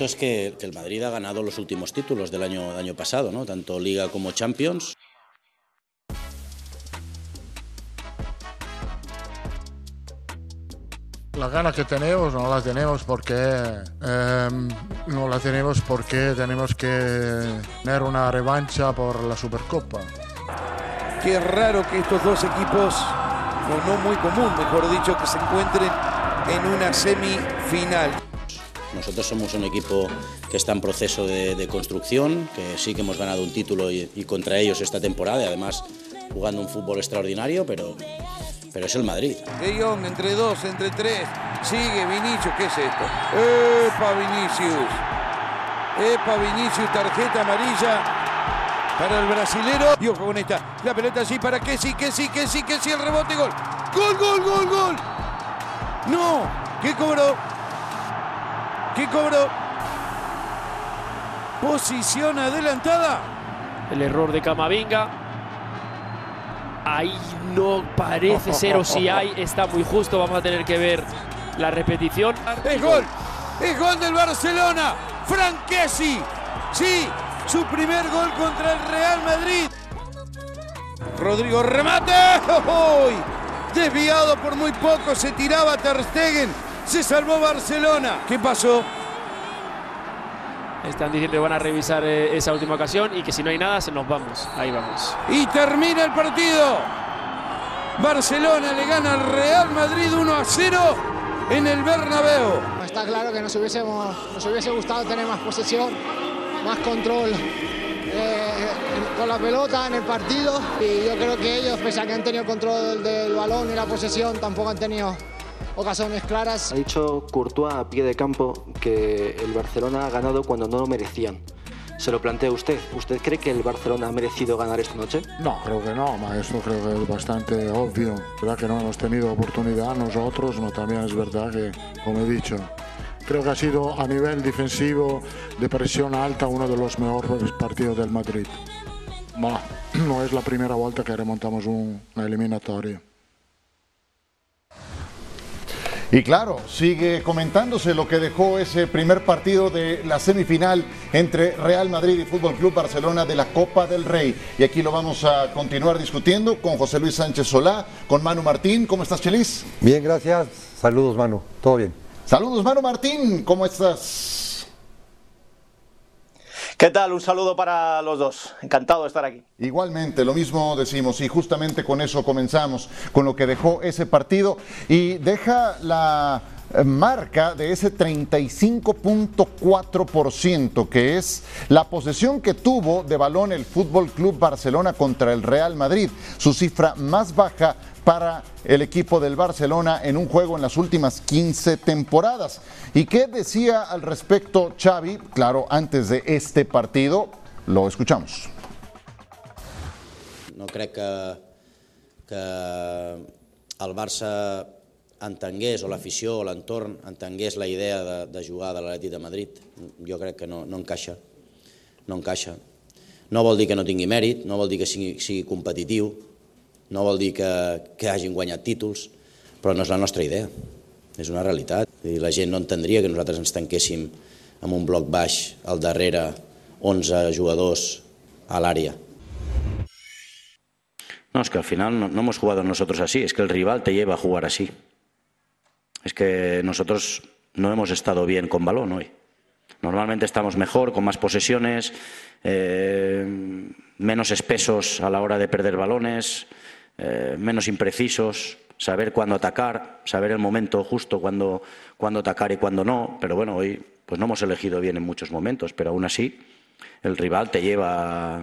cierto es que, el Madrid ha ganado los últimos títulos del año, año pasado, ¿no? tanto Liga como Champions. Las ganas que tenemos no las tenemos porque em, no las tenemos porque tenemos que tener una revancha por la Supercopa. Qué raro que estos dos equipos, o no muy común, mejor dicho, que se encuentren en una semifinal. Nosotros somos un equipo que está en proceso de, construcción, que sí que hemos ganado un título y, contra ellos esta temporada, y además jugando un fútbol extraordinario, pero, pero es el Madrid. De Jong, entre dos, entre tres, sigue Vinicius, ¿qué es esto? ¡Epa Vinicius! ¡Epa Vinicius, tarjeta amarilla para el brasilero. Ojo con esta, la pelota así para que sí, que sí, que sí, que sí, el rebote, gol. ¡Gol, gol, gol, gol! ¡No! ¿Qué cobró? ¿Qué cobró? Posición adelantada. El error de Camavinga. Ahí no parece ser o si hay, está muy justo. Vamos a tener que ver la repetición. Es gol, es gol del Barcelona. Franquesi. Sí, su primer gol contra el Real Madrid. Rodrigo remate. Desviado por muy poco, se tiraba Ter Stegen se salvó Barcelona. ¿Qué pasó? Están diciendo que van a revisar eh, esa última ocasión y que si no hay nada, se nos vamos. Ahí vamos. Y termina el partido. Barcelona le gana al Real Madrid 1 a 0 en el Bernabéu. Está claro que nos, hubiésemos, nos hubiese gustado tener más posesión, más control eh, con la pelota en el partido. Y yo creo que ellos, pese a que han tenido control del balón y la posesión, tampoco han tenido ocasiones claras. Ha dicho Courtois a pie de campo que el Barcelona ha ganado cuando no lo merecían. Se lo plantea usted. ¿Usted cree que el Barcelona ha merecido ganar esta noche? No, creo que no. Eso creo que es bastante obvio. verdad que no hemos tenido oportunidad nosotros, pero también es verdad que, como he dicho, creo que ha sido a nivel defensivo de presión alta uno de los mejores partidos del Madrid. no es la primera vuelta que remontamos una eliminatoria. Y claro, sigue comentándose lo que dejó ese primer partido de la semifinal entre Real Madrid y Fútbol Club Barcelona de la Copa del Rey. Y aquí lo vamos a continuar discutiendo con José Luis Sánchez Solá, con Manu Martín. ¿Cómo estás, Chelis? Bien, gracias. Saludos, Manu. Todo bien. Saludos, Manu Martín. ¿Cómo estás? ¿Qué tal? Un saludo para los dos. Encantado de estar aquí. Igualmente, lo mismo decimos y justamente con eso comenzamos, con lo que dejó ese partido y deja la marca de ese 35.4% que es la posesión que tuvo de balón el Fútbol Club Barcelona contra el Real Madrid, su cifra más baja para el equipo del Barcelona en un juego en las últimas 15 temporadas. ¿Y qué decía al respecto Xavi? Claro, antes de este partido, lo escuchamos. No crec que, que el Barça entengués, o l'afició o l'entorn entengués la idea de, de jugar de l'Atlètic de Madrid. Jo crec que no, no encaixa. No encaixa. No vol dir que no tingui mèrit, no vol dir que sigui, sigui competitiu, no vol dir que, que hagin guanyat títols, però no és la nostra idea, és una realitat. I la gent no entendria que nosaltres ens tanquéssim amb un bloc baix al darrere 11 jugadors a l'àrea. No, es que al final no, no hemos jugado nosotros así, es que el rival te lleva a jugar así. Es que nosotros no hemos estado bien con balón hoy. Normalmente estamos mejor, con más posesiones, eh, menos espesos a la hora de perder balones, eh, menos imprecisos, saber cuándo atacar, saber el momento justo cuándo, atacar y cuándo no. Pero bueno, hoy pues no hemos elegido bien en muchos momentos, pero aún así el rival te lleva,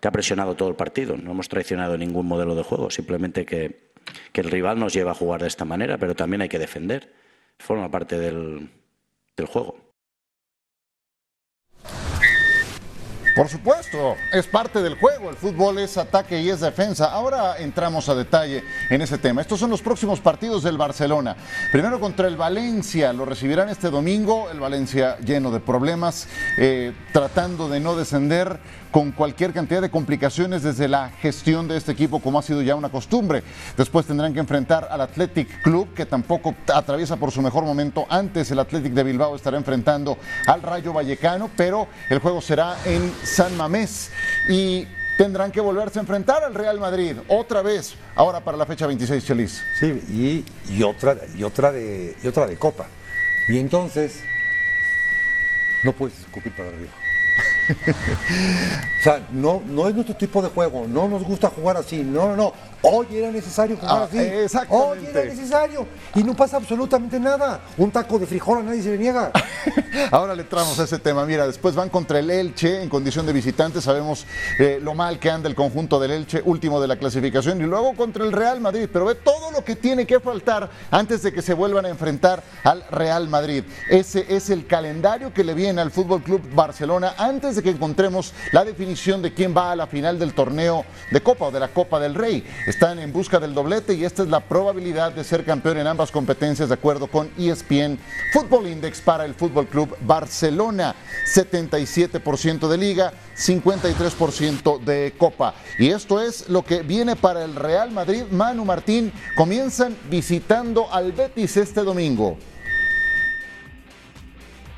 te ha presionado todo el partido. No hemos traicionado ningún modelo de juego, simplemente que, que el rival nos lleva a jugar de esta manera, pero también hay que defender. Forma parte del, del juego. Por supuesto, es parte del juego. El fútbol es ataque y es defensa. Ahora entramos a detalle en ese tema. Estos son los próximos partidos del Barcelona. Primero contra el Valencia. Lo recibirán este domingo. El Valencia lleno de problemas, eh, tratando de no descender con cualquier cantidad de complicaciones desde la gestión de este equipo, como ha sido ya una costumbre. Después tendrán que enfrentar al Athletic Club, que tampoco atraviesa por su mejor momento. Antes el Athletic de Bilbao estará enfrentando al Rayo Vallecano, pero el juego será en San Mamés. Y tendrán que volverse a enfrentar al Real Madrid otra vez, ahora para la fecha 26, Chelis. Sí, y, otra, y, otra de, y otra de Copa. Y entonces, no puedes escupir para arriba. o sea, no, no es nuestro tipo de juego, no nos gusta jugar así, no, no, no. Hoy era necesario jugar Ah, así. exactamente. Hoy era necesario. Y no pasa absolutamente nada. Un taco de frijol a nadie se le niega. Ahora le entramos a ese tema. Mira, después van contra el Elche en condición de visitante. Sabemos eh, lo mal que anda el conjunto del Elche, último de la clasificación. Y luego contra el Real Madrid. Pero ve todo lo que tiene que faltar antes de que se vuelvan a enfrentar al Real Madrid. Ese es el calendario que le viene al Fútbol Club Barcelona antes de que encontremos la definición de quién va a la final del torneo de Copa o de la Copa del Rey. Están en busca del doblete y esta es la probabilidad de ser campeón en ambas competencias de acuerdo con ESPN Fútbol Index para el Fútbol Club Barcelona. 77% de liga, 53% de copa. Y esto es lo que viene para el Real Madrid. Manu Martín comienzan visitando al Betis este domingo.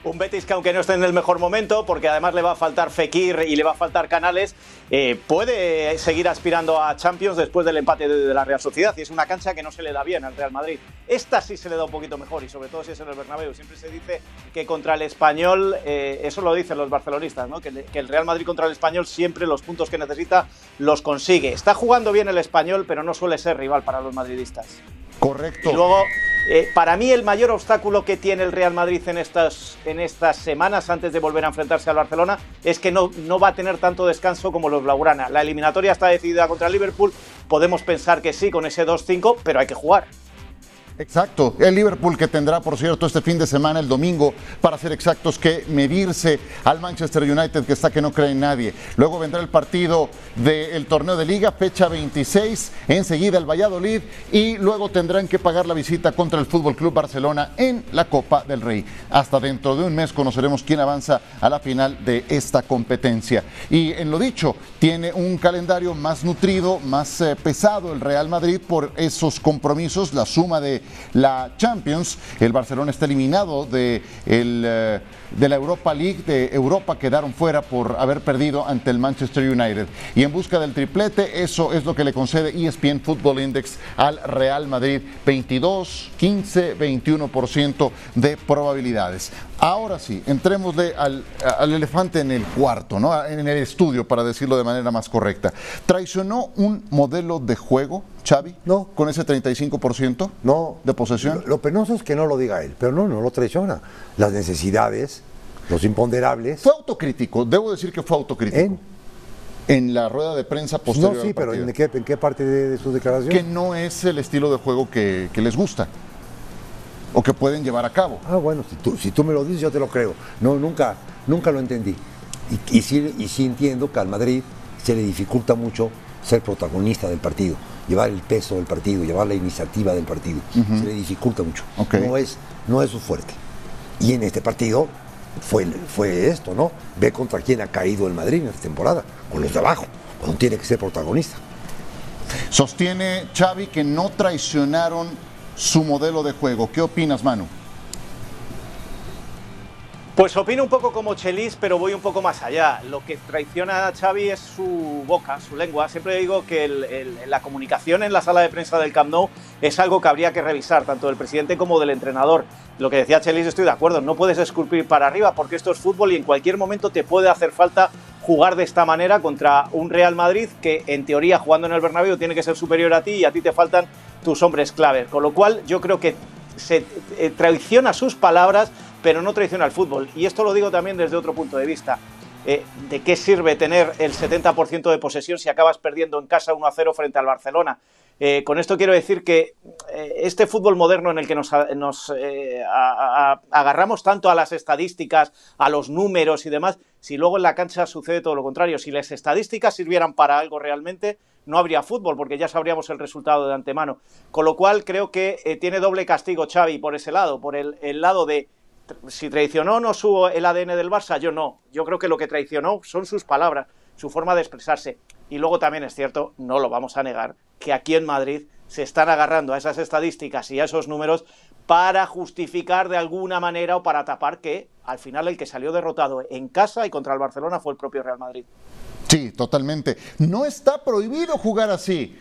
Un Betis que aunque no esté en el mejor momento, porque además le va a faltar Fekir y le va a faltar Canales, eh, puede seguir aspirando a Champions después del empate de, de la Real Sociedad. Y es una cancha que no se le da bien al Real Madrid. Esta sí se le da un poquito mejor y sobre todo si es en el Bernabéu. Siempre se dice que contra el Español, eh, eso lo dicen los barcelonistas, ¿no? que, le- que el Real Madrid contra el Español siempre los puntos que necesita los consigue. Está jugando bien el Español, pero no suele ser rival para los madridistas. Correcto. Y luego, eh, para mí el mayor obstáculo que tiene el Real Madrid en estas, en estas semanas antes de volver a enfrentarse al Barcelona es que no, no va a tener tanto descanso como los Blaugrana. La eliminatoria está decidida contra el Liverpool, podemos pensar que sí con ese 2-5, pero hay que jugar. Exacto, el Liverpool que tendrá, por cierto, este fin de semana, el domingo, para ser exactos, que medirse al Manchester United, que está que no cree en nadie. Luego vendrá el partido del torneo de liga, fecha 26, enseguida el Valladolid, y luego tendrán que pagar la visita contra el Fútbol Club Barcelona en la Copa del Rey. Hasta dentro de un mes conoceremos quién avanza a la final de esta competencia. Y en lo dicho, tiene un calendario más nutrido, más eh, pesado el Real Madrid por esos compromisos, la suma de la Champions. El Barcelona está eliminado de, el, eh, de la Europa League, de Europa quedaron fuera por haber perdido ante el Manchester United. Y en busca del triplete, eso es lo que le concede ESPN Football Index al Real Madrid. 22, 15, 21% de probabilidades. Ahora sí, entrémosle al, al elefante en el cuarto, ¿no? en el estudio, para decirlo de manera más correcta. ¿Traicionó un modelo de juego, Xavi? No. ¿Con ese 35% No. de posesión? Lo, lo penoso es que no lo diga él, pero no, no lo traiciona. Las necesidades, los imponderables. Fue autocrítico, debo decir que fue autocrítico. ¿En? En la rueda de prensa posterior No, sí, al pero. ¿en qué, en qué parte de, de su declaración? Que no es el estilo de juego que, que les gusta o que pueden llevar a cabo. Ah, bueno, si tú, si tú me lo dices, yo te lo creo. No, nunca, nunca lo entendí. Y, y sí, y sí entiendo que al Madrid se le dificulta mucho ser protagonista del partido, llevar el peso del partido, llevar la iniciativa del partido. Se le dificulta mucho. No, es, no es su fuerte. Y en este partido fue, fue esto, ¿no? Ve contra quién ha caído el Madrid en esta temporada, con los de abajo, cuando tiene que ser protagonista. Sostiene Xavi que no traicionaron su modelo de juego. ¿Qué opinas, Manu? Pues opino un poco como Chelis, pero voy un poco más allá. Lo que traiciona a Xavi es su boca, su lengua. Siempre digo que la comunicación en la sala de prensa del Camp Nou es algo que habría que revisar, tanto del presidente como del entrenador. Lo que decía Chelis, estoy de acuerdo, no puedes esculpir para arriba porque esto es fútbol y en cualquier momento te puede hacer falta jugar de esta manera contra un Real Madrid que en teoría jugando en el Bernabéu tiene que ser superior a ti y a ti te faltan tus hombres clave. Con lo cual yo creo que se eh, traiciona sus palabras, pero no traiciona el fútbol. Y esto lo digo también desde otro punto de vista. Eh, ¿De qué sirve tener el 70% de posesión si acabas perdiendo en casa 1 a 0 frente al Barcelona? Eh, con esto quiero decir que eh, este fútbol moderno en el que nos, agarramos tanto a las estadísticas, a los números y demás, si luego en la cancha sucede todo lo contrario, si las estadísticas sirvieran para algo realmente, no habría fútbol porque ya sabríamos el resultado de antemano. Con lo cual creo que tiene doble castigo Xavi por ese lado, por el lado de si traicionó no su el ADN del Barça, yo no. Yo creo que lo que traicionó son sus palabras. su forma de expresarse. Y luego también es cierto, no lo vamos a negar, que aquí en Madrid se están agarrando a esas estadísticas y a esos números para justificar de alguna manera o para tapar que al final el que salió derrotado en casa y contra el Barcelona fue el propio Real Madrid. Sí, totalmente. No está prohibido jugar así.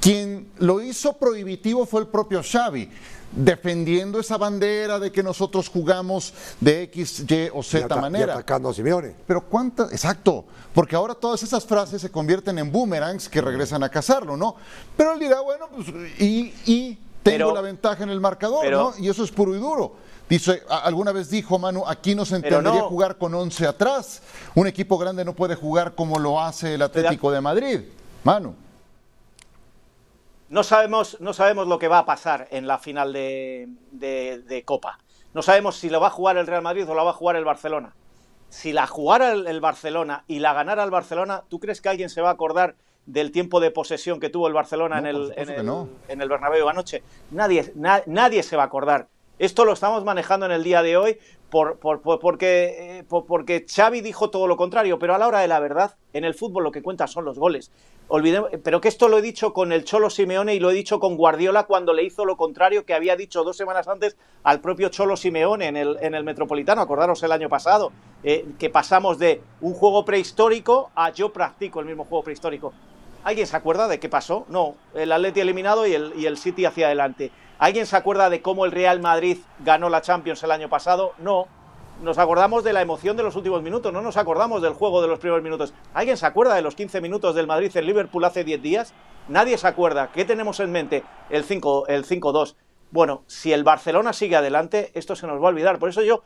Quien lo hizo prohibitivo fue el propio Xavi, defendiendo esa bandera de que nosotros jugamos de X, Y o Z y ata- manera. Y atacando a Simeone. Pero cuántas, exacto, porque ahora todas esas frases se convierten en boomerangs que regresan a cazarlo, ¿no? Pero él dirá, bueno, pues, y, y tengo Pero- la ventaja en el marcador, pero- ¿no? Y eso es puro y duro. Dice, alguna vez dijo Manu, aquí no se entendería no. jugar con 11 atrás. Un equipo grande no puede jugar como lo hace el Atlético de Madrid. Manu. No sabemos, no sabemos lo que va a pasar en la final de, de- de Copa. No sabemos si lo va a jugar el Real Madrid o la va a jugar el Barcelona. Si la jugara el, el Barcelona y la ganara el Barcelona, ¿tú crees que alguien se va a acordar del tiempo de posesión que tuvo el Barcelona No, en, el, supuesto en, que el, no. en el Bernabéu anoche? Nadie, na- nadie se va a acordar. Esto lo estamos manejando en el día de hoy por, por- por- porque, eh, por- porque Xavi dijo todo lo contrario, pero a la hora de la verdad, en el fútbol lo que cuenta son los goles. Olvidemos, pero que esto lo he dicho con el Cholo Simeone y lo he dicho con Guardiola cuando le hizo lo contrario que había dicho dos semanas antes al propio Cholo Simeone en el, en el Metropolitano. Acordaros el año pasado, eh, que pasamos de un juego prehistórico a yo practico el mismo juego prehistórico. ¿Alguien se acuerda de qué pasó? No, el Atleti eliminado y el, y el City hacia adelante. ¿Alguien se acuerda de cómo el Real Madrid ganó la Champions el año pasado? No. Nos acordamos de la emoción de los últimos minutos, no nos acordamos del juego de los primeros minutos. ¿Alguien se acuerda de los 15 minutos del Madrid en Liverpool hace 10 días? Nadie se acuerda. ¿Qué tenemos en mente? El 5 el 5-2. Bueno, si el Barcelona sigue adelante, esto se nos va a olvidar. Por eso yo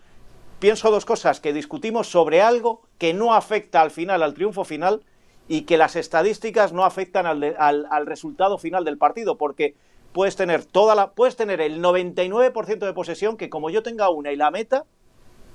pienso dos cosas, que discutimos sobre algo que no afecta al final, al triunfo final, y que las estadísticas no afectan al- al resultado final del partido, porque puedes tener toda la, puedes tener el 99% de posesión, que como yo tenga una y la meta,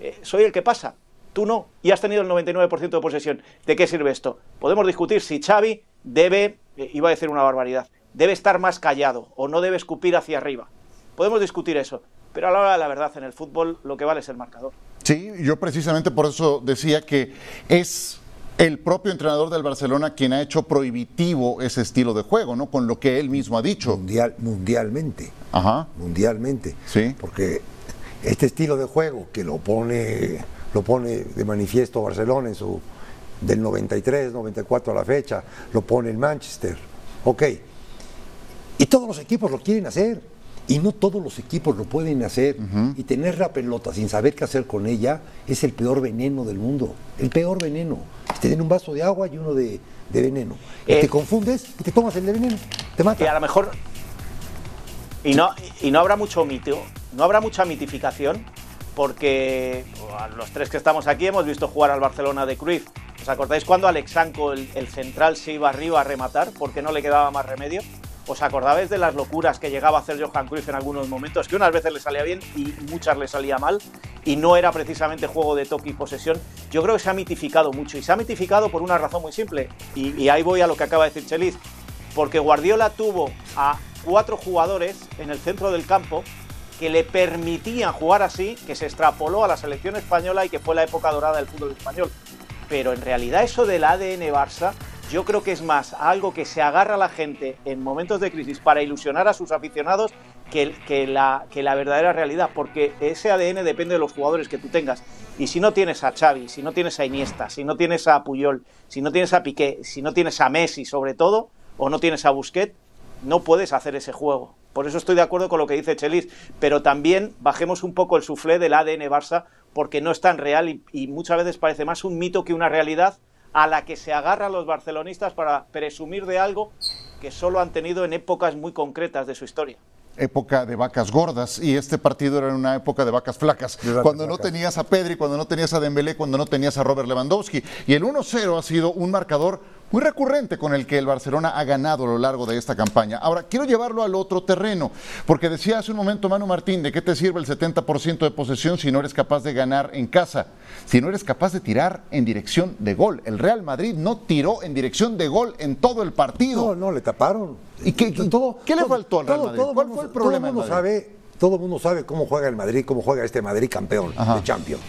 eh, soy el que pasa. Tú no, y has tenido el 99% de posesión. ¿De qué sirve esto? Podemos discutir si Xavi debe, eh, iba a decir una barbaridad, debe estar más callado o no debe escupir hacia arriba. Podemos discutir eso, pero a la hora de la verdad, en el fútbol lo que vale es el marcador. Sí, yo precisamente por eso decía que es el propio entrenador del Barcelona quien ha hecho prohibitivo ese estilo de juego, ¿no? Con lo que él mismo ha dicho. Mundial, mundialmente. Ajá. Mundialmente. Sí. Porque este estilo de juego que lo pone, lo pone de manifiesto Barcelona en su del 93, 94 a la fecha, lo pone el Manchester. Ok. Y todos los equipos lo quieren hacer. Y no todos los equipos lo pueden hacer. Y tener la pelota sin saber qué hacer con ella es el peor veneno del mundo. El peor veneno. Te den un vaso de agua y uno de, de veneno. Y Eh. te confundes y te tomas el de veneno. Te mata. Y a lo mejor. Y no, y no habrá mucho mito, no habrá mucha mitificación, porque bueno, los tres que estamos aquí hemos visto jugar al Barcelona de Cruyff. ¿Os acordáis cuando Alexanco, el, el central, se iba arriba a rematar porque no le quedaba más remedio? ¿Os acordabais de las locuras que llegaba a hacer Johan Cruyff en algunos momentos? Que unas veces le salía bien y muchas le salía mal, y no era precisamente juego de toque y posesión. Yo creo que se ha mitificado mucho, y se ha mitificado por una razón muy simple, y, y ahí voy a lo que acaba de decir Chelis, porque Guardiola tuvo a cuatro jugadores en el centro del campo que le permitían jugar así, que se extrapoló a la selección española y que fue la época dorada del fútbol español. Pero en realidad eso del ADN Barça, yo creo que es más algo que se agarra a la gente en momentos de crisis para ilusionar a sus aficionados que, la, que la verdadera realidad, porque ese ADN depende de los jugadores que tú tengas. Y si no tienes a Xavi, si no tienes a Iniesta, si no tienes a Puyol, si no tienes a Piqué, si no tienes a Messi sobre todo, o no tienes a Busquets, no puedes hacer ese juego. Por eso estoy de acuerdo con lo que dice Chelis, pero también bajemos un poco el suflé del ADN Barça porque no es tan real y, y muchas veces parece más un mito que una realidad a la que se agarran los barcelonistas para presumir de algo que solo han tenido en épocas muy concretas de su historia. época de vacas gordas y este partido era una época de vacas flacas. De vacas cuando no tenías a Pedri, cuando no tenías a Dembélé, cuando no tenías a Robert Lewandowski. Y el 1-0 ha sido un marcador muy recurrente con el que el Barcelona ha ganado a lo largo de esta campaña. Ahora, quiero llevarlo al otro terreno, porque decía hace un momento Manu Martín, ¿de qué te sirve el 70% de posesión si no eres capaz de ganar en casa? Si no eres capaz de tirar en dirección de gol. El Real Madrid no tiró en dirección de gol en todo el partido. No, no, le taparon. ¿Y qué- qué- qué le faltó al Real Madrid? ¿Cuál mundo- fue el problema Todo el mundo sabe, todo mundo sabe cómo juega el Madrid, cómo juega este Madrid campeón Ajá. de Champions.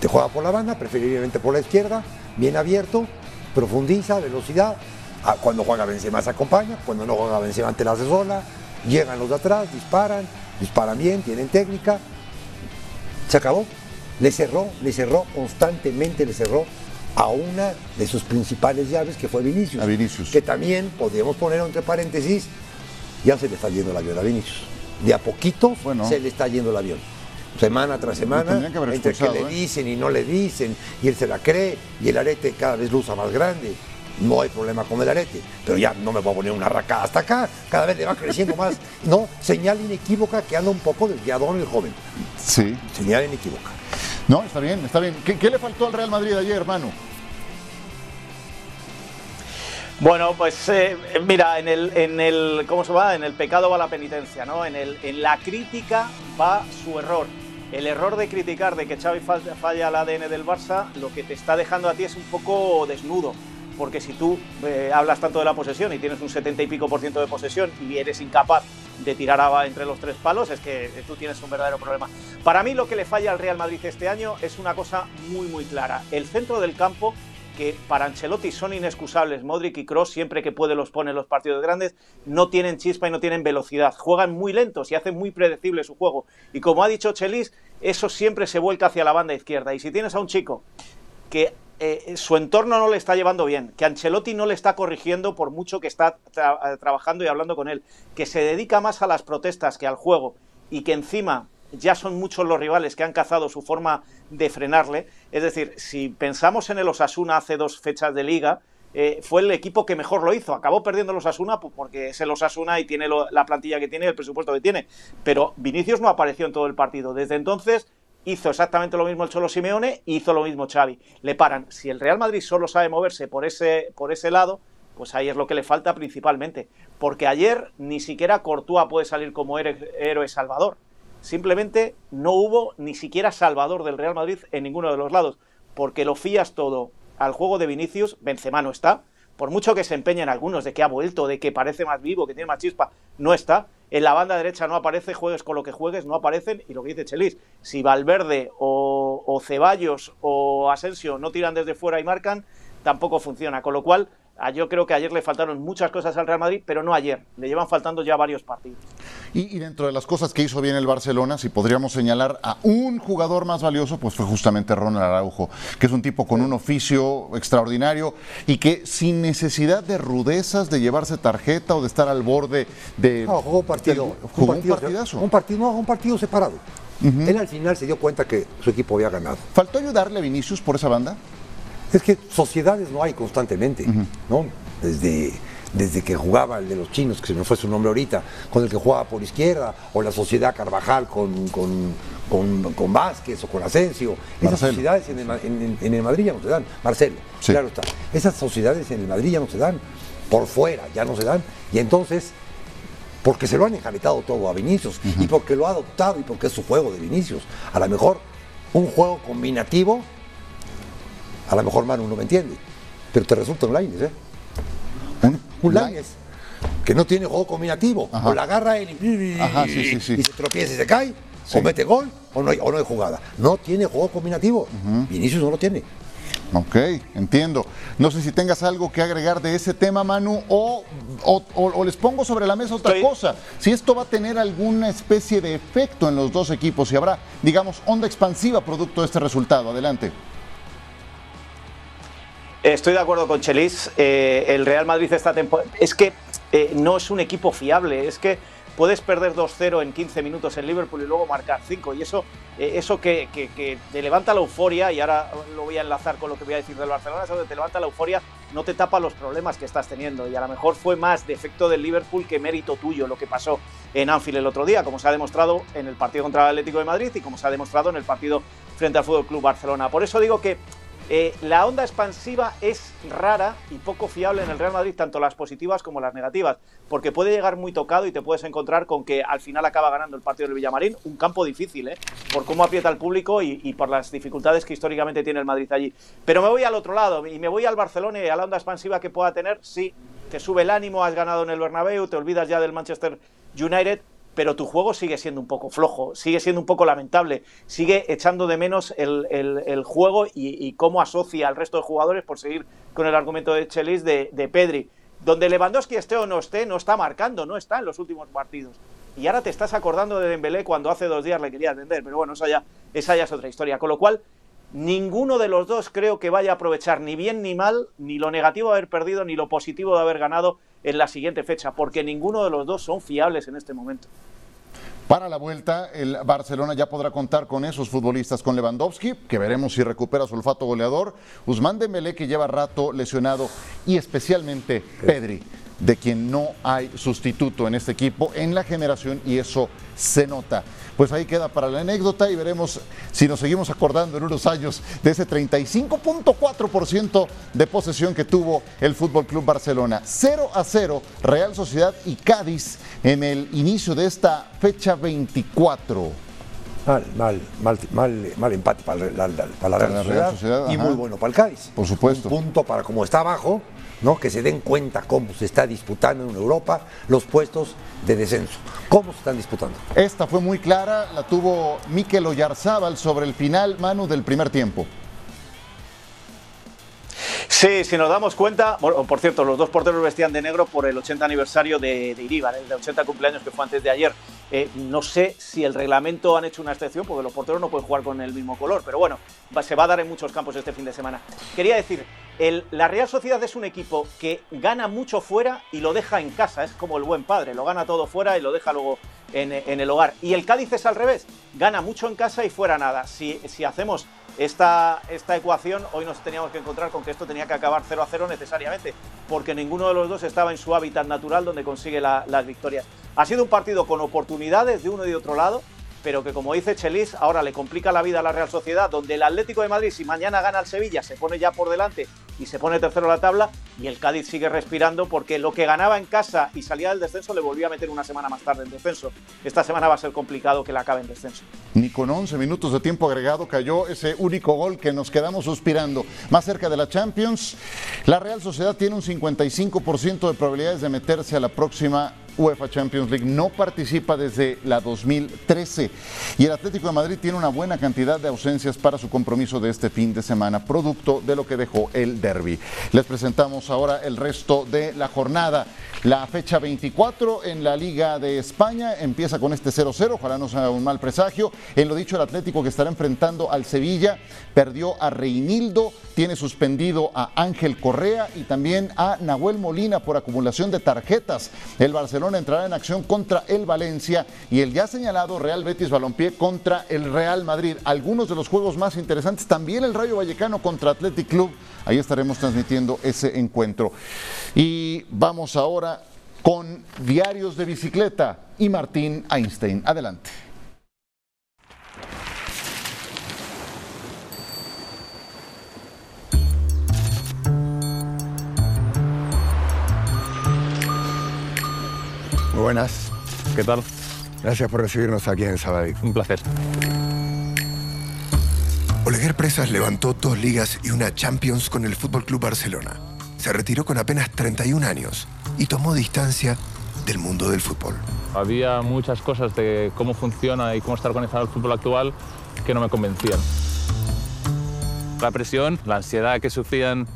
Te juega por la banda, preferiblemente por la izquierda, bien abierto, profundiza, velocidad. Ah, Cuando juega Benzema se acompaña, cuando no juega Benzema te la hace sola. Llegan los de atrás, disparan, disparan bien, tienen técnica. Se acabó. Le cerró, le cerró constantemente, le cerró a una de sus principales llaves que fue Vinicius. A Vinicius. Que también podríamos poner entre paréntesis, ya se le está yendo el avión a Vinicius. De a poquito Bueno. se le está yendo el avión. Semana tras semana, que entre que le ¿eh? dicen y no le dicen, y él se la cree, y el arete cada vez lo usa más grande. No hay problema con el arete, pero ya no me voy a poner una racada hasta acá, cada vez le va creciendo más. No, señal inequívoca que anda un poco desviadón el joven. Sí. Señal inequívoca. No, está bien, está bien. ¿Qué, qué le faltó al Real Madrid ayer, hermano? Bueno, pues eh, mira, en el, en el, ¿cómo se va? En el pecado va la penitencia, ¿no? En, el, en la crítica va su error. El error de criticar de que Xavi falla, el ADN del Barça, lo que te está dejando a ti es un poco desnudo. Porque si tú eh, hablas tanto de la posesión y tienes un 70 y pico por ciento de posesión y eres incapaz de tirar entre los tres palos, es que tú tienes un verdadero problema. Para mí lo que le falla al Real Madrid este año es una cosa muy, muy clara. El centro del campo que para Ancelotti son inexcusables. Modric y Cross, siempre que puede los pone en los partidos grandes, no tienen chispa y no tienen velocidad. Juegan muy lentos y hacen muy predecible su juego. Y como ha dicho Chelis, eso siempre se vuelca hacia la banda izquierda. Y si tienes a un chico que eh, su entorno no le está llevando bien, que Ancelotti no le está corrigiendo por mucho que está eh, trabajando y hablando con él, que se dedica más a las protestas que al juego y que encima ya son muchos los rivales que han cazado su forma de frenarle. Es decir, si pensamos en el Osasuna hace dos fechas de liga, eh, fue el equipo que mejor lo hizo. Acabó perdiendo el Osasuna porque es el Osasuna y tiene la plantilla que tiene y el presupuesto que tiene. Pero Vinicius no apareció en todo el partido. Desde entonces hizo exactamente lo mismo el Cholo Simeone y hizo lo mismo Xavi. Le paran. Si el Real Madrid solo sabe moverse por ese, por ese lado, pues ahí es lo que le falta principalmente. Porque ayer ni siquiera Courtois puede salir como héroe salvador. Simplemente no hubo ni siquiera salvador del Real Madrid en ninguno de los lados. Porque lo fías todo al juego de Vinicius, Benzema no está. Por mucho que se empeñen algunos de que ha vuelto, de que parece más vivo, que tiene más chispa, no está. En la banda derecha no aparece, juegues con lo que juegues, no aparecen. Y lo que dice Chelis, si Valverde o, o Ceballos o Asensio no tiran desde fuera y marcan, tampoco funciona. Con lo cual, yo creo que ayer le faltaron muchas cosas al Real Madrid, pero no ayer. Le llevan faltando ya varios partidos. Y, y dentro de las cosas que hizo bien el Barcelona, si podríamos señalar a un jugador más valioso, pues fue justamente Ronald Araujo, que es un tipo con un oficio extraordinario y que sin necesidad de rudezas, de llevarse tarjeta o de estar al borde de... No, jugó un partido. jugó un partido, partidazo. Un partido, no, un partido separado. Él al final se dio cuenta que su equipo había ganado. ¿Faltó ayudarle a Vinicius por esa banda? Es que sociedades no hay constantemente, ¿no? Desde, desde que jugaba el de los chinos, que se me fue su nombre ahorita, con el que jugaba por izquierda, o la sociedad Carvajal con, con, con, con Vázquez o con Asensio. Esas sociedades en el, en, en- el Madrid ya no se dan. Marcelo, Sí. claro está. Esas sociedades en el Madrid ya no se dan. Por fuera ya no se dan. Y entonces porque se lo han enjaretado todo a Vinicius y porque lo ha adoptado y porque es su juego de Vinicius. A lo mejor un juego combinativo, a lo mejor Manu no me entiende, pero te resulta un Lainez, ¿eh? Un, Un Lainez que no tiene juego combinativo, Ajá. o la agarra él y, Ajá, sí, sí, sí. y se tropieza y se cae, Sí. o mete gol o no, hay, o no hay jugada. No tiene juego combinativo, Vinicius no lo tiene. Ok, entiendo. No sé si tengas algo que agregar de ese tema, Manu, o, o- o- o les pongo sobre la mesa otra Estoy- cosa. Si esto va a tener alguna especie de efecto en los dos equipos, si habrá, digamos, onda expansiva producto de este resultado. Adelante. Estoy de acuerdo con Chelis. Eh, el Real Madrid esta temporada. Es que eh, no es un equipo fiable. Es que puedes perder 2-0 en 15 minutos en Liverpool y luego marcar 5. Y eso, eh, eso que, que- te levanta la euforia, y ahora lo voy a enlazar con lo que voy a decir del Barcelona, eso que te levanta la euforia, no te tapa los problemas que estás teniendo. Y a lo mejor fue más defecto del Liverpool que mérito tuyo lo que pasó en Anfield el otro día, como se ha demostrado en el partido contra el Atlético de Madrid y como se ha demostrado en el partido frente al Fútbol Club Barcelona. Por eso digo que eh, la onda expansiva es rara y poco fiable en el Real Madrid, tanto las positivas como las negativas, porque puede llegar muy tocado y te puedes encontrar con que al final acaba ganando el partido del Villamarín, un campo difícil, ¿eh? por cómo aprieta el público y, por las dificultades que históricamente tiene el Madrid allí. Pero me voy al otro lado y me voy al Barcelona y a la onda expansiva que pueda tener, sí, te sube el ánimo, has ganado en el Bernabéu, te olvidas ya del Manchester United, pero tu juego sigue siendo un poco flojo, sigue siendo un poco lamentable, sigue echando de menos el, juego y, cómo asocia al resto de jugadores, por seguir con el argumento de Chelis, de, Pedri. Donde Lewandowski esté o no esté, no está marcando, no está en los últimos partidos. Y ahora te estás acordando de Dembélé cuando hace dos días le querías vender, pero bueno, esa esa ya es otra historia. Con lo cual, ninguno de los dos creo que vaya a aprovechar ni bien ni mal, ni lo negativo de haber perdido, ni lo positivo de haber ganado en la siguiente fecha, porque ninguno de los dos son fiables en este momento. Para la vuelta, el Barcelona ya podrá contar con esos futbolistas, con Lewandowski, que veremos si recupera su olfato goleador, Usman Dembélé, que lleva rato lesionado, y especialmente Pedri, de quien no hay sustituto en este equipo en la generación, y eso se nota pues ahí queda para la anécdota y veremos si nos seguimos acordando en unos años de ese 35.4% de posesión que tuvo el Fútbol Club Barcelona. 0 a 0, Real Sociedad y Cádiz en el inicio de esta fecha 24. Mal, mal, mal, mal, mal empate para la, para la Real, Sociedad, y muy bueno para el Cádiz. Por supuesto. Un punto para como está abajo, ¿no? que se den cuenta cómo se está disputando en Europa los puestos de descenso. ¿Cómo se están disputando? Esta fue muy clara, la tuvo Mikel Oyarzábal sobre el final, Manu, del primer tiempo. Sí, si nos damos cuenta, por cierto, los dos porteros vestían de negro por el 80 aniversario de, de el de 80 cumpleaños que fue antes de ayer. Eh, no sé si el reglamento han hecho una excepción, porque los porteros no pueden jugar con el mismo color, pero bueno, se va a dar en muchos campos este fin de semana. Quería decir, la Real Sociedad es un equipo que gana mucho fuera y lo deja en casa, es como el buen padre, lo gana todo fuera y lo deja luego en, el hogar. Y el Cádiz es al revés, gana mucho en casa y fuera nada. Si, si hacemos esta, esta ecuación, hoy nos teníamos que encontrar con que esto tenía que acabar 0 a 0 necesariamente, porque ninguno de los dos estaba en su hábitat natural donde consigue las victorias. Ha sido un partido con oportunidades de uno y de otro lado, pero que como dice Chelis, ahora le complica la vida a la Real Sociedad, donde el Atlético de Madrid, si mañana gana al Sevilla, se pone ya por delante y se pone tercero en la tabla, y el Cádiz sigue respirando porque lo que ganaba en casa y salía del descenso le volvía a meter una semana más tarde en descenso. Esta semana va a ser complicado que la acabe en descenso. Ni con 11 minutos de tiempo agregado cayó ese único gol que nos quedamos suspirando. Más cerca de la Champions, la Real Sociedad tiene un 55% de probabilidades de meterse a la próxima UEFA Champions League no participa desde la 2013 y el Atlético de Madrid tiene una buena cantidad de ausencias para su compromiso de este fin de semana, producto de lo que dejó el derby. Les presentamos ahora el resto de la jornada. La fecha 24 en la Liga de España empieza con este 0-0, ojalá no sea un mal presagio. En lo dicho, el Atlético que estará enfrentando al Sevilla perdió a Reinildo, tiene suspendido a Ángel Correa y también a Nahuel Molina por acumulación de tarjetas. El Barcelona entrará en acción contra el Valencia y el ya señalado Real Betis Balompié contra el Real Madrid. Algunos de los juegos más interesantes, también el Rayo Vallecano contra Athletic Club. Ahí estaremos transmitiendo ese encuentro. Y vamos ahora con Diarios de Bicicleta y Martín Einstein. Adelante. Muy buenas. ¿Qué tal? Gracias por recibirnos aquí en Sabadell. Un placer. Oleguer Presas levantó dos ligas y una Champions con el Fútbol Club Barcelona. Se retiró con apenas 31 años y tomó distancia del mundo del fútbol. Había muchas cosas de cómo funciona y cómo está organizado el fútbol actual que no me convencían. La presión, la ansiedad que sufrían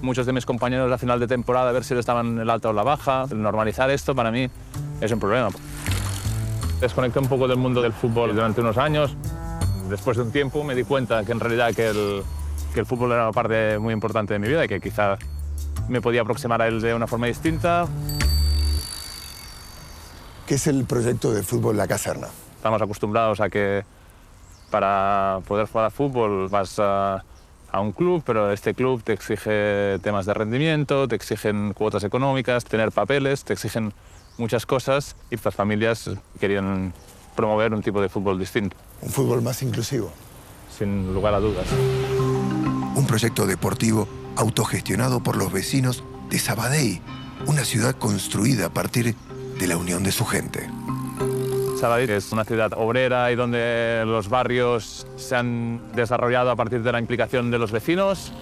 muchos de mis compañeros a final de temporada, a ver si estaban en el alta o la baja. Normalizar esto para mí es un problema. Desconecté un poco del mundo del fútbol durante unos años. Después de un tiempo me di cuenta que en realidad que el, que el fútbol era una parte muy importante de mi vida y que quizá me podía aproximar a él de una forma distinta. ¿Qué es el proyecto de fútbol La Caserna? Estamos acostumbrados a que para poder jugar a fútbol vas a, un club, pero este club te exige temas de rendimiento, te exigen cuotas económicas, tener papeles, te exigen muchas cosas y estas familias querían promover un tipo de fútbol distinto. Un fútbol más inclusivo. Sin lugar a dudas. Un proyecto deportivo autogestionado por los vecinos de Sabadell, una ciudad construida a partir de la unión de su gente. Sabadell es una ciudad obrera y donde los barrios se han desarrollado a partir de la implicación de los vecinos.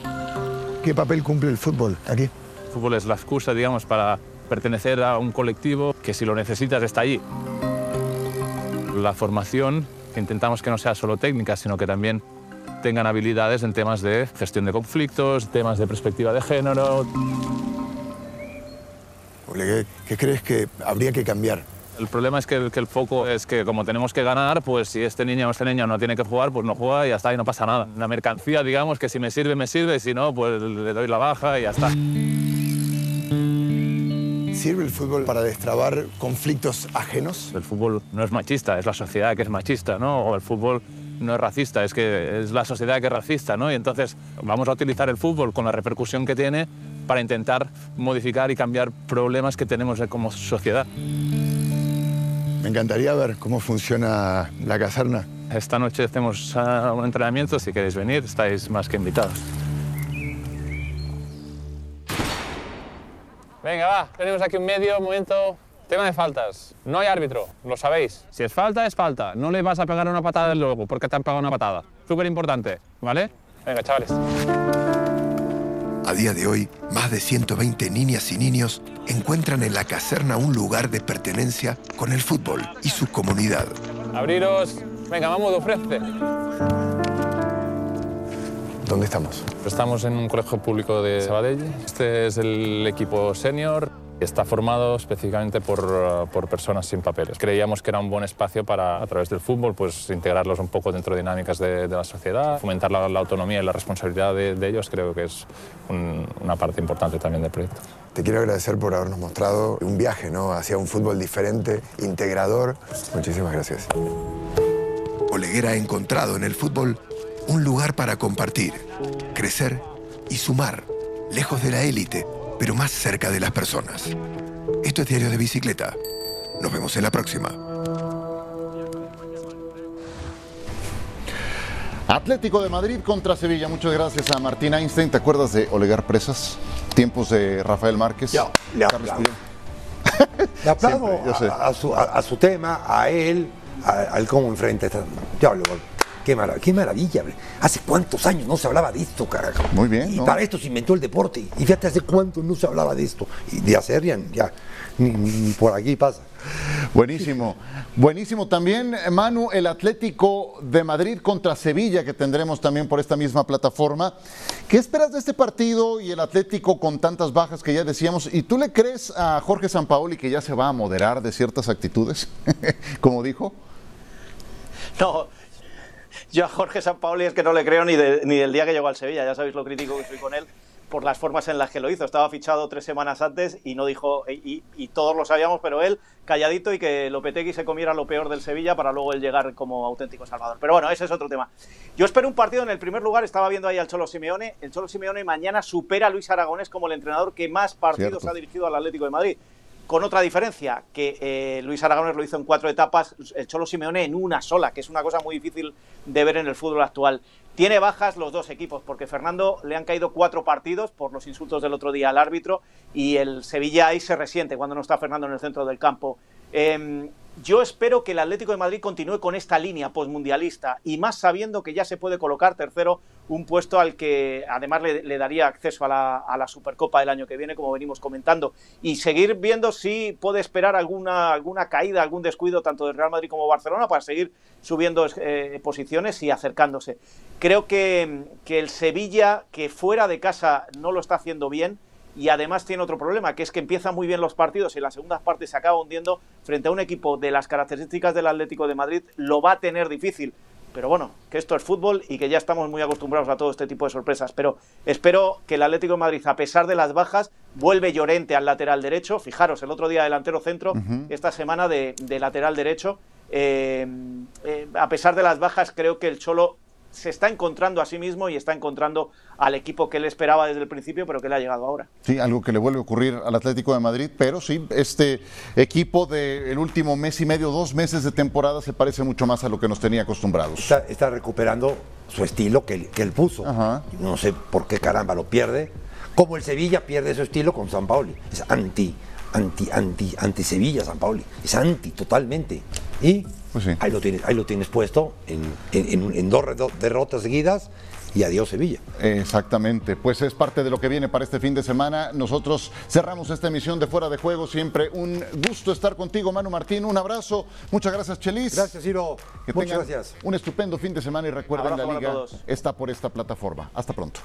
¿Qué papel cumple el fútbol aquí? El fútbol es la excusa, digamos, para pertenecer a un colectivo que si lo necesitas está allí. La formación, intentamos que no sea solo técnica, sino que también tengan habilidades en temas de gestión de conflictos, temas de perspectiva de género. Ole, ¿qué, crees que habría que cambiar? El problema es que el, que el foco es que como tenemos que ganar, pues si este niño o este niña no tiene que jugar, pues no juega y ya está, y no pasa nada. Una mercancía, digamos, que si me sirve, me sirve, si no, pues le doy la baja y ya está. ¿Sirve el fútbol para destrabar conflictos ajenos? El fútbol no es machista, es la sociedad que es machista, ¿no? O el fútbol no es racista, es que es la sociedad que es racista, ¿no? Y entonces vamos a utilizar el fútbol con la repercusión que tiene para intentar modificar y cambiar problemas que tenemos como sociedad. Me encantaría ver cómo funciona la caserna. Esta noche hacemos uh, un entrenamiento, si queréis venir, estáis más que invitados. Venga, va, tenemos aquí un medio, un momento. Tema de faltas. No hay árbitro, lo sabéis. Si es falta, es falta. No le vas a pegar una patada luego porque te han pegado una patada. Súper importante, ¿vale? Venga, chavales. A día de hoy, más de 120 niñas y niños encuentran en la caserna un lugar de pertenencia con el fútbol y su comunidad. Abriros. Venga, vamos, ofrece. ¿Dónde estamos? Estamos en un colegio público de Sabadell. Este es el equipo senior. Está formado específicamente por, uh, por, personas sin papeles. Creíamos que era un buen espacio para, a través del fútbol, pues integrarlos un poco dentro de dinámicas de, de la sociedad, fomentar la, la, autonomía y la responsabilidad de, de ellos, creo que es un, una parte importante también del proyecto. Te quiero agradecer por habernos mostrado un viaje ¿no? hacia un fútbol diferente, integrador. Muchísimas gracias. Oleguera ha encontrado en el fútbol un lugar para compartir, crecer y sumar, lejos de la élite, pero más cerca de las personas. Esto es Diario de Bicicleta. Nos vemos en la próxima. Atlético de Madrid contra Sevilla. Muchas gracias a Martín Einstein. ¿Te acuerdas de Olegar Presas? Tiempos de Rafael Márquez. Yo, le aplaudo. Le aplaudo Siempre, a, a, su, a, a, su, tema, a él, al cómo enfrenta. Yo hablo Qué, marav qué, maravilla. ¿Hace cuántos años no se hablaba de esto, carajo? Muy bien. Y ¿no? para esto se inventó el deporte. Y fíjate, hace cuánto no se hablaba de esto. Y de hacer ya, ya ni, ni, por aquí pasa. Buenísimo. Buenísimo también, Manu, el Atlético de Madrid contra Sevilla, que tendremos también por esta misma plataforma. ¿Qué esperas de este partido y el Atlético con tantas bajas que ya decíamos? ¿Y tú le crees a Jorge Sampaoli que ya se va a moderar de ciertas actitudes, como dijo? No, yo a Jorge Sampaoli es que no le creo ni, de, ni del día que llegó al Sevilla, ya sabéis lo crítico que soy con él por las formas en las que lo hizo. Estaba fichado tres semanas antes y no dijo, y, y, todos lo sabíamos, pero él calladito y que Lopetegui se comiera lo peor del Sevilla para luego él llegar como auténtico salvador. Pero bueno, ese es otro tema. Yo espero un partido en el primer lugar, estaba viendo ahí al Cholo Simeone, el Cholo Simeone mañana supera a Luis Aragonés como el entrenador que más partidos Cierto. ha dirigido al Atlético de Madrid con otra diferencia, que eh, Luis Aragones lo hizo en cuatro etapas, el Cholo Simeone en una sola, que es una cosa muy difícil de ver en el fútbol actual. Tiene bajas los dos equipos, porque Fernando le han caído cuatro partidos por los insultos del otro día al árbitro y el Sevilla ahí se resiente cuando no está Fernando en el centro del campo. Eh, yo espero que el Atlético de Madrid continúe con esta línea postmundialista y más sabiendo que ya se puede colocar tercero un puesto al que además le, daría acceso a la, la, Supercopa del año que viene, como venimos comentando, y seguir viendo si puede esperar alguna, alguna caída, algún descuido tanto del Real Madrid como Barcelona para seguir subiendo eh, posiciones y acercándose. Creo que, que el Sevilla, que fuera de casa no lo está haciendo bien, y además tiene otro problema, que es que empieza muy bien los partidos y en las segundas partes se acaba hundiendo frente a un equipo de las características del Atlético de Madrid, lo va a tener difícil. Pero bueno, que esto es fútbol y que ya estamos muy acostumbrados a todo este tipo de sorpresas. Pero espero que el Atlético de Madrid, a pesar de las bajas, vuelve Llorente al lateral derecho. Fijaros, el otro día delantero centro, uh -huh. esta semana de, de lateral derecho. Eh, eh, a pesar de las bajas, creo que el Cholo se está encontrando a sí mismo y está encontrando al equipo que él esperaba desde el principio, pero que le ha llegado ahora. Sí, algo que le vuelve a ocurrir al Atlético de Madrid, pero sí, este equipo del de último mes y medio, dos meses de temporada, se parece mucho más a lo que nos tenía acostumbrados. Está, está recuperando su estilo que, que él puso. Ajá. No sé por qué caramba lo pierde. Como el Sevilla pierde su estilo con San Paoli. Es anti, anti, anti, anti Sevilla San Paoli. Es anti totalmente. Y Pues sí. Ahí lo tienes, ahí lo tienes puesto en, en- en- en dos derrotas seguidas y adiós Sevilla. Exactamente, pues es parte de lo que viene para este fin de semana. Nosotros cerramos esta emisión de Fuera de Juego. Siempre un gusto estar contigo, Manu Martín. Un abrazo. Muchas gracias, Chelis. Gracias, Ciro. Que Muchas tengan gracias. un estupendo fin de semana y recuerden la liga está por esta plataforma. Hasta pronto.